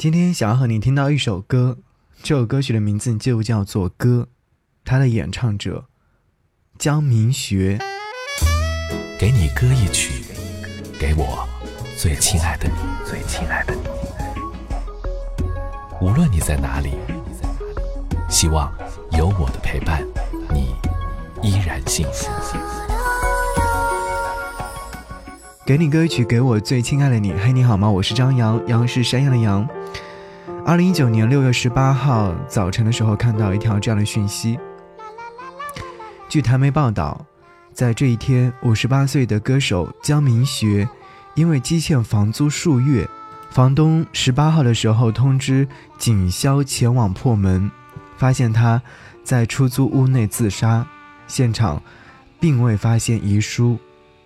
今天想要和你听到一首歌，这首歌曲的名字就叫做《歌》，它的演唱者江明学。给你歌一曲，给我最亲爱的你，最亲爱的你。无论你在哪里，希望有我的陪伴，你依然幸福。给你歌曲，给我最亲爱的你。嘿，你好吗？我是张扬，杨是山羊的羊。二零一九年六月十八号早晨的时候，看到一条这样的讯息。据台媒报道，在这一天，五十八岁的歌手江明学，因为积欠房租数月。房东十八号的时候通知警消前往破门，发现他在出租屋内自杀，现场并未发现遗书，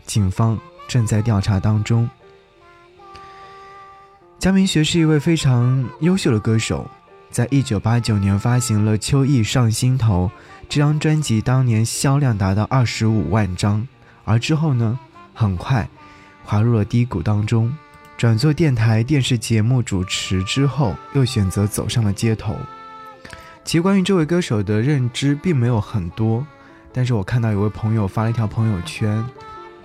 警方正在调查当中。江明学是一位非常优秀的歌手，在一九八九年发行了《秋意上心头》这张专辑，当年销量达到二十五万张，而之后呢，很快滑入了低谷当中。转做电台电视节目主持之后，又选择走上了街头。其实关于这位歌手的认知并没有很多，但是我看到有位朋友发了一条朋友圈，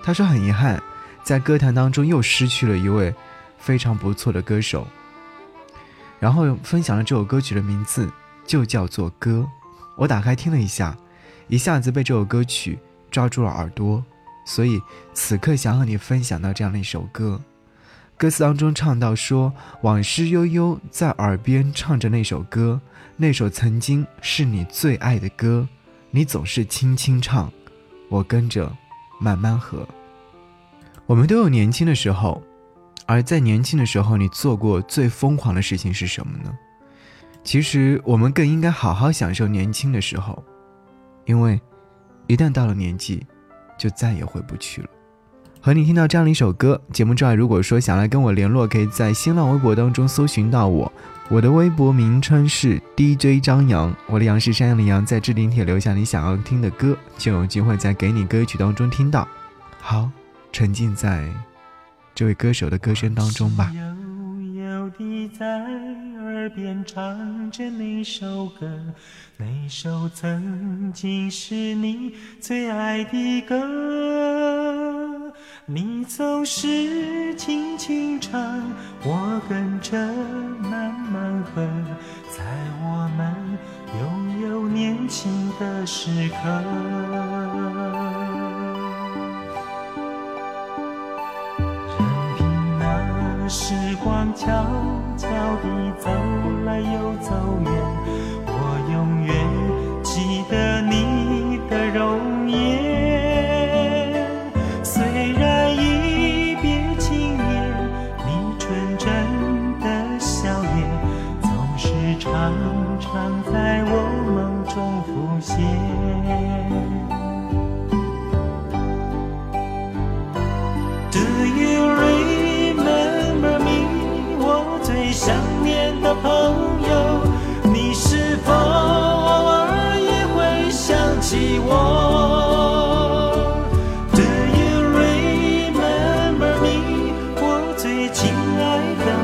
他说很遗憾，在歌坛当中又失去了一位非常不错的歌手。然后分享了这首歌曲的名字就叫做《歌》，我打开听了一下，一下子被这首歌曲抓住了耳朵，所以此刻想和你分享到这样的一首歌。歌词当中唱到说：“往事悠悠在耳边唱着那首歌，那首曾经是你最爱的歌，你总是轻轻唱，我跟着慢慢和。”我们都有年轻的时候，而在年轻的时候，你做过最疯狂的事情是什么呢？其实我们更应该好好享受年轻的时候，因为一旦到了年纪，就再也回不去了。和你听到这样的一首歌，节目之外，如果说想来跟我联络，可以在新浪微博当中搜寻到我，我的微博名称是 DJ 张扬，我的杨是山羊的羊，在置顶帖留下你想要听的歌，就有机会在给你歌曲当中听到。好，沉浸在这位歌手的歌声当中吧。在耳边唱着那首歌，那首曾经是你最爱的歌。你总是轻轻唱，我跟着慢慢和，在我们拥有年轻的时刻。常常在我梦中浮现。Do you remember me 我最想念的朋友你是否偶尔也会想起我。Do you remember me 我最亲爱的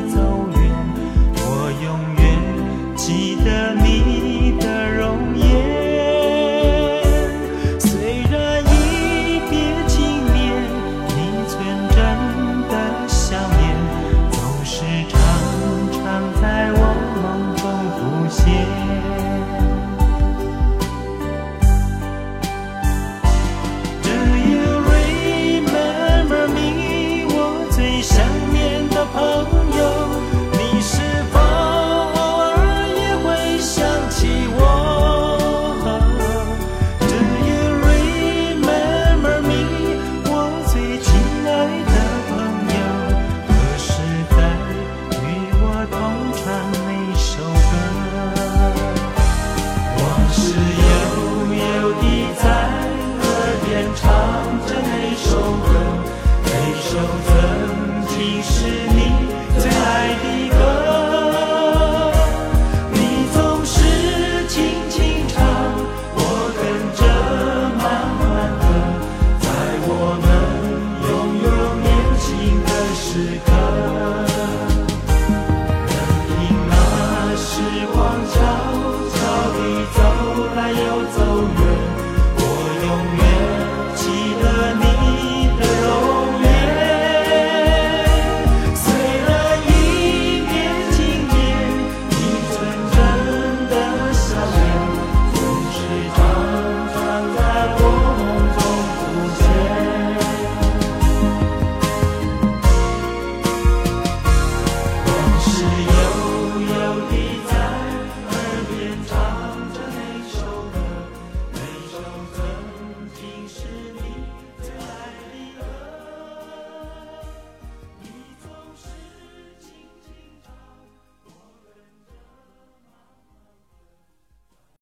走。